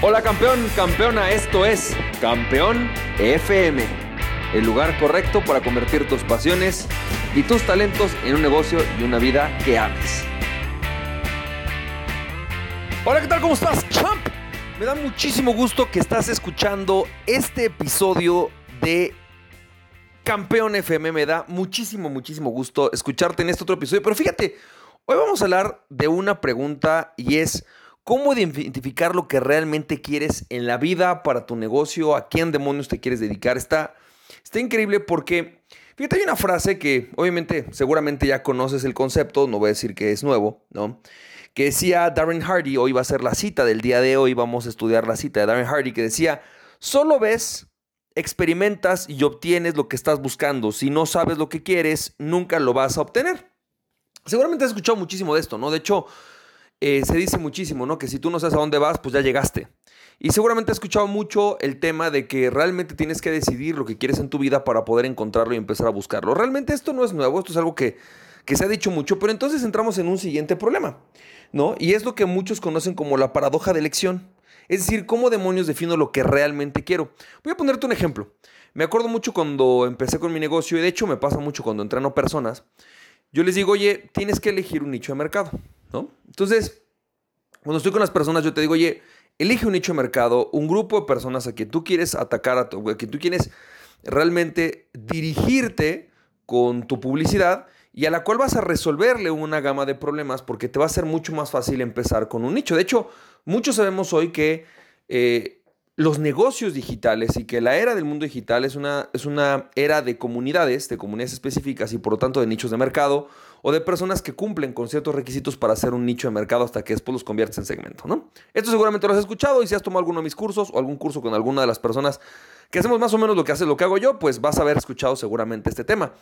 Hola campeón, campeona, esto es Campeón FM, el lugar correcto para convertir tus pasiones y tus talentos en un negocio y una vida que ames. Hola, ¿qué tal? ¿Cómo estás, champ? Me da muchísimo gusto que estás escuchando este episodio de Campeón FM. Me da muchísimo, muchísimo gusto escucharte en este otro episodio. Pero fíjate, hoy vamos a hablar de una pregunta y es cómo identificar lo que realmente quieres en la vida, para tu negocio, a quién demonios te quieres dedicar. Está, está increíble porque, fíjate, hay una frase que obviamente seguramente ya conoces el concepto, no voy a decir que es nuevo, ¿no? Que decía Darren Hardy, hoy va a ser la cita del día de hoy, vamos a estudiar la cita de Darren Hardy, que decía, solo ves, experimentas y obtienes lo que estás buscando. Si no sabes lo que quieres, nunca lo vas a obtener. Seguramente has escuchado muchísimo de esto, ¿no? De hecho, eh, se dice muchísimo, ¿no? Que si tú no sabes a dónde vas, pues ya llegaste. Y seguramente has escuchado mucho el tema de que realmente tienes que decidir lo que quieres en tu vida para poder encontrarlo y empezar a buscarlo. Realmente esto no es nuevo, esto es algo que, que se ha dicho mucho, pero entonces entramos en un siguiente problema, ¿no? Y es lo que muchos conocen como la paradoja de elección. Es decir, ¿cómo demonios defino lo que realmente quiero? Voy a ponerte un ejemplo. Me acuerdo mucho cuando empecé con mi negocio y de hecho me pasa mucho cuando entreno personas. Yo les digo, oye, tienes que elegir un nicho de mercado. Entonces, cuando estoy con las personas, yo te digo, oye, elige un nicho de mercado, un grupo de personas a quien tú quieres atacar, a, tu, a quien tú quieres realmente dirigirte con tu publicidad y a la cual vas a resolverle una gama de problemas porque te va a ser mucho más fácil empezar con un nicho. De hecho, muchos sabemos hoy que eh, los negocios digitales y que la era del mundo digital es una, es una era de comunidades, de comunidades específicas y por lo tanto de nichos de mercado o de personas que cumplen con ciertos requisitos para hacer un nicho de mercado hasta que después los conviertes en segmento, ¿no? Esto seguramente lo has escuchado y si has tomado alguno de mis cursos o algún curso con alguna de las personas que hacemos más o menos lo que hace lo que hago yo, pues vas a haber escuchado seguramente este tema.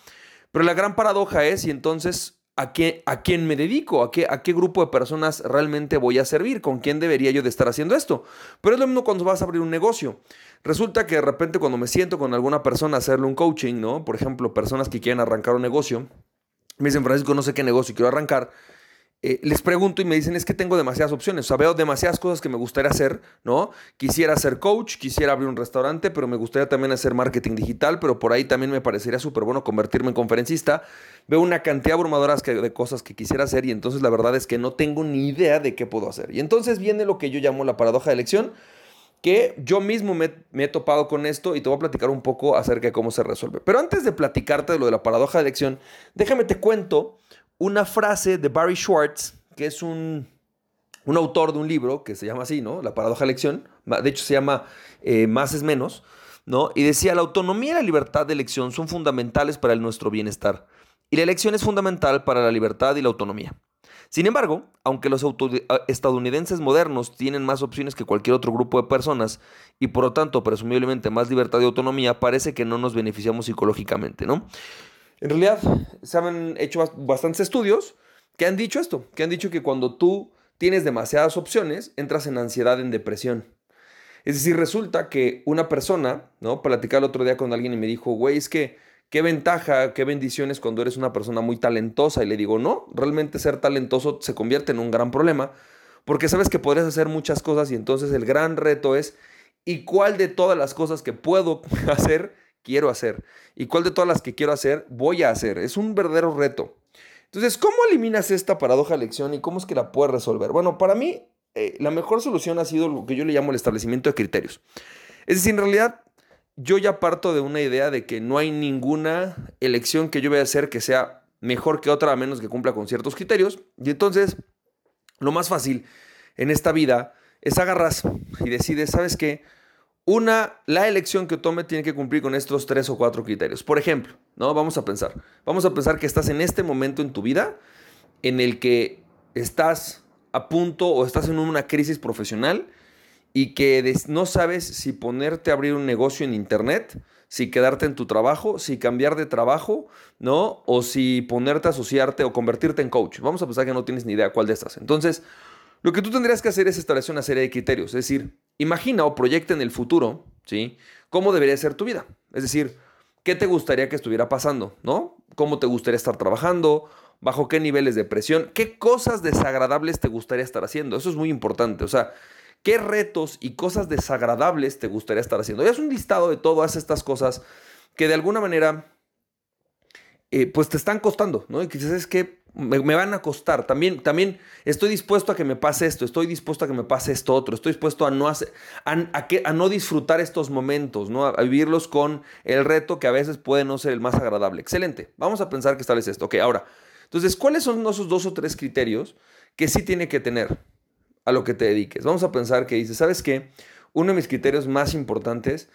Pero la gran paradoja es, y entonces a, qué, a quién me dedico, a qué, a qué grupo de personas realmente voy a servir, con quién debería yo de estar haciendo esto. Pero es lo mismo cuando vas a abrir un negocio. Resulta que de repente cuando me siento con alguna persona a hacerle un coaching, ¿no? Por ejemplo, personas que quieren arrancar un negocio, me dicen, Francisco, no sé qué negocio quiero arrancar. Eh, les pregunto y me dicen, es que tengo demasiadas opciones, o sea, veo demasiadas cosas que me gustaría hacer, ¿no? Quisiera ser coach, quisiera abrir un restaurante, pero me gustaría también hacer marketing digital, pero por ahí también me parecería súper bueno convertirme en conferencista. Veo una cantidad abrumadora de cosas que quisiera hacer y entonces la verdad es que no tengo ni idea de qué puedo hacer. Y entonces viene lo que yo llamo la paradoja de elección, que yo mismo me, he topado con esto y te voy a platicar un poco acerca de cómo se resuelve. Pero antes de platicarte de lo de la paradoja de elección, déjame te cuento una frase de Barry Schwartz, que es un, un, autor de un libro que se llama así, ¿no? La paradoja de elección. De hecho, se llama eh, Más es menos, ¿no? Y decía, la autonomía y la libertad de elección son fundamentales para el nuestro bienestar. Y la elección es fundamental para la libertad y la autonomía. Sin embargo, aunque los estadounidenses modernos tienen más opciones que cualquier otro grupo de personas y por lo tanto presumiblemente más libertad y autonomía, parece que no nos beneficiamos psicológicamente, ¿no? En realidad, se han hecho bastantes estudios que han dicho esto, que han dicho que cuando tú tienes demasiadas opciones, entras en ansiedad, en depresión. Es decir, resulta que una persona, ¿no? Platicar el otro día con alguien y me dijo, güey, es que qué ventaja, qué bendiciones cuando eres una persona muy talentosa. Y le digo, no, realmente ser talentoso se convierte en un gran problema, porque sabes que podrías hacer muchas cosas y entonces el gran reto es, ¿y cuál de todas las cosas que puedo hacer quiero hacer? ¿Y cuál de todas las que quiero hacer voy a hacer? Es un verdadero reto. Entonces, ¿cómo eliminas esta paradoja de elección y cómo es que la puedes resolver? Bueno, para mí, eh, la mejor solución ha sido lo que yo le llamo el establecimiento de criterios. Es decir, en realidad, yo ya parto de una idea de que no hay ninguna elección que yo voy a hacer que sea mejor que otra a menos que cumpla con ciertos criterios. Y entonces, lo más fácil en esta vida es agarras y decides, ¿sabes qué? Una, la elección que tome tiene que cumplir con estos tres o cuatro criterios. Por ejemplo, ¿no? Vamos a pensar. Vamos a pensar que estás en este momento en tu vida en el que estás a punto o estás en una crisis profesional y que no sabes si ponerte a abrir un negocio en internet, si quedarte en tu trabajo, si cambiar de trabajo, ¿no? O si ponerte a asociarte o convertirte en coach. Vamos a pensar que no tienes ni idea cuál de estas. Entonces, lo que tú tendrías que hacer es establecer una serie de criterios. Es decir, imagina o proyecta en el futuro, ¿sí? ¿Cómo debería ser tu vida? Es decir, ¿qué te gustaría que estuviera pasando? ¿No? ¿Cómo te gustaría estar trabajando? ¿Bajo qué niveles de presión? ¿Qué cosas desagradables te gustaría estar haciendo? Eso es muy importante. O sea, qué retos y cosas desagradables te gustaría estar haciendo. Ya es un listado de todas estas cosas que de alguna manera eh, pues te están costando, ¿no? Y quizás es que me, van a costar. También, también estoy dispuesto a que me pase esto, estoy dispuesto a que me pase esto otro, estoy dispuesto a no, hacer, a, a no disfrutar estos momentos, ¿no? A, vivirlos con el reto que a veces puede no ser el más agradable. Excelente. Vamos a pensar que vez esto. Ok, ahora, entonces, ¿cuáles son esos dos o tres criterios que sí tiene que tener a lo que te dediques? Vamos a pensar que dices, ¿sabes qué? Uno de mis criterios más importantes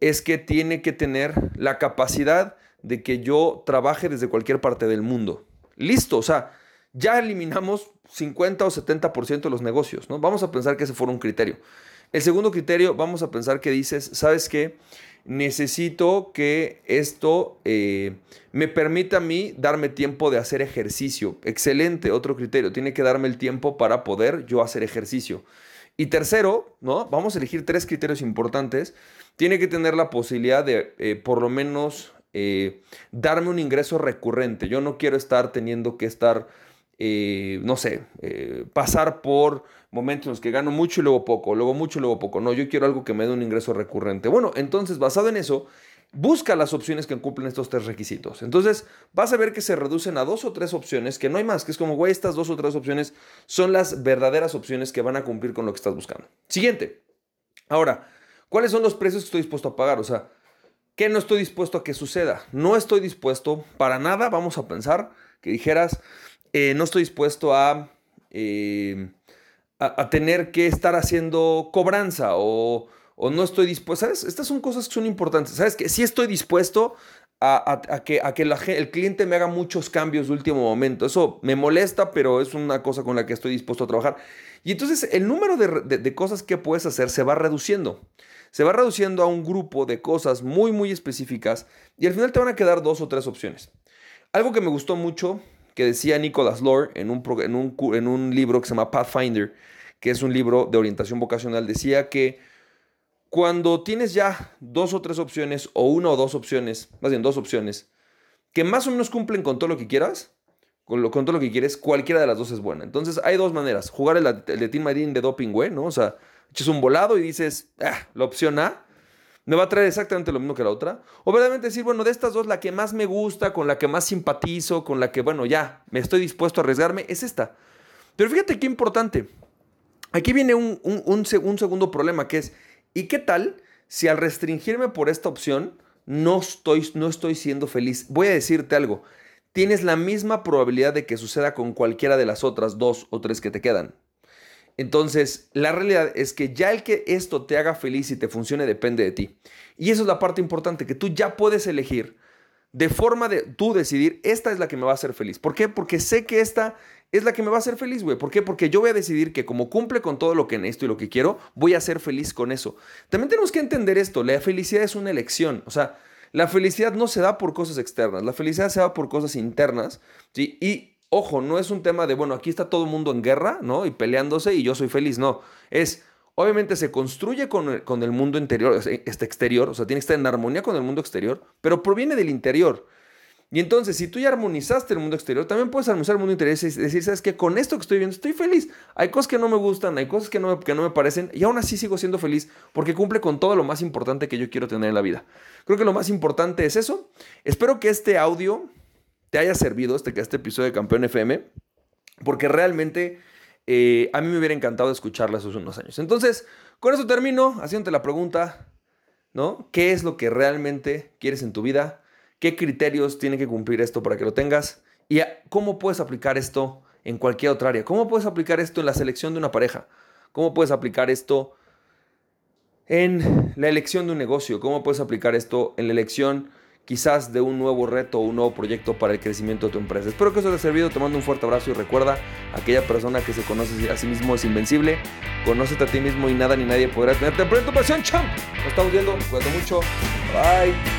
es que tiene que tener la capacidad de que yo trabaje desde cualquier parte del mundo. Listo, o sea, ya eliminamos 50 o 70% de los negocios, ¿no? Vamos a pensar que ese fuera un criterio. El segundo criterio, vamos a pensar que dices, ¿sabes qué? Necesito que esto eh, me permita a mí darme tiempo de hacer ejercicio. Excelente, otro criterio. Tiene que darme el tiempo para poder yo hacer ejercicio. Y tercero, ¿no? Vamos a elegir tres criterios importantes. Tiene que tener la posibilidad de, eh, por lo menos, eh, darme un ingreso recurrente. Yo no quiero estar teniendo que estar, eh, no sé, eh, pasar por momentos en los que gano mucho y luego poco, luego mucho y luego poco. No, yo quiero algo que me dé un ingreso recurrente. Bueno, entonces, basado en eso, busca las opciones que cumplen estos tres requisitos. Entonces, vas a ver que se reducen a dos o tres opciones, que no hay más, que es como, güey, estas dos o tres opciones son las verdaderas opciones que van a cumplir con lo que estás buscando. Siguiente. Ahora, ¿cuáles son los precios que estoy dispuesto a pagar? O sea, ¿Qué no estoy dispuesto a que suceda? No estoy dispuesto para nada, vamos a pensar, que dijeras, eh, no estoy dispuesto eh, a, a, tener que estar haciendo cobranza o, no estoy dispuesto. Estas son cosas que son importantes, ¿sabes? Que sí estoy dispuesto a, que, a que el cliente me haga muchos cambios de último momento. Eso me molesta, pero es una cosa con la que estoy dispuesto a trabajar. Y entonces el número de, de cosas que puedes hacer se va reduciendo se va reduciendo a un grupo de cosas muy, muy específicas y al final te van a quedar dos o tres opciones. Algo que me gustó mucho, que decía Nicholas Lore en un, en un, en un libro que se llama Pathfinder, que es un libro de orientación vocacional, decía que cuando tienes ya dos o tres opciones, o una o dos opciones, más bien dos opciones, que más o menos cumplen con todo lo que quieras, con, lo, con todo lo que quieres, cualquiera de las dos es buena. Entonces hay dos maneras. Jugar el, el de Team Marine de doping, güey, ¿no? O sea, echas un volado y dices, ah, la opción A me va a traer exactamente lo mismo que la otra. O verdaderamente decir, bueno, de estas dos, la que más me gusta, con la que más simpatizo, con la que, bueno, ya, me estoy dispuesto a arriesgarme, es esta. Pero fíjate qué importante. Aquí viene un, un, segundo problema, que es, ¿y qué tal si al restringirme por esta opción no estoy, no estoy siendo feliz? Voy a decirte algo. Tienes la misma probabilidad de que suceda con cualquiera de las otras dos o tres que te quedan. Entonces, la realidad es que ya el que esto te haga feliz y te funcione depende de ti. Y eso es la parte importante, que tú ya puedes elegir de forma de tú decidir, esta es la que me va a hacer feliz. ¿Por qué? Porque sé que esta es la que me va a hacer feliz, güey. ¿Por qué? Porque yo voy a decidir que como cumple con todo lo que necesito y lo que quiero, voy a ser feliz con eso. También tenemos que entender esto, la felicidad es una elección. O sea, la felicidad no se da por cosas externas, la felicidad se da por cosas internas, ¿sí? Y ojo, no es un tema de, bueno, aquí está todo el mundo en guerra, ¿no? Y peleándose y yo soy feliz, no. Es, obviamente se construye con el, con el mundo interior, este exterior, o sea, tiene que estar en armonía con el mundo exterior, pero proviene del interior. Y entonces, si tú ya armonizaste el mundo exterior, también puedes armonizar el mundo interior y decir, ¿sabes qué? Con esto que estoy viendo, estoy feliz. Hay cosas que no me gustan, hay cosas que no, que no me parecen, y aún así sigo siendo feliz porque cumple con todo lo más importante que yo quiero tener en la vida. Creo que lo más importante es eso. Espero que este audio te haya servido este, este episodio de Campeón FM, porque realmente eh, a mí me hubiera encantado escucharla hace unos años. Entonces, con eso termino haciéndote la pregunta, ¿no? ¿Qué es lo que realmente quieres en tu vida? ¿Qué criterios tiene que cumplir esto para que lo tengas? ¿Y cómo puedes aplicar esto en cualquier otra área? ¿Cómo puedes aplicar esto en la selección de una pareja? ¿Cómo puedes aplicar esto en la elección de un negocio? ¿Cómo puedes aplicar esto en la elección quizás de un nuevo reto o un nuevo proyecto para el crecimiento de tu empresa. Espero que eso te haya servido, te mando un fuerte abrazo y recuerda, aquella persona que se conoce a sí mismo es invencible, conócete a ti mismo y nada ni nadie podrá tenerte. Pero en tu pasión, champ, nos estamos viendo, cuídate mucho, bye.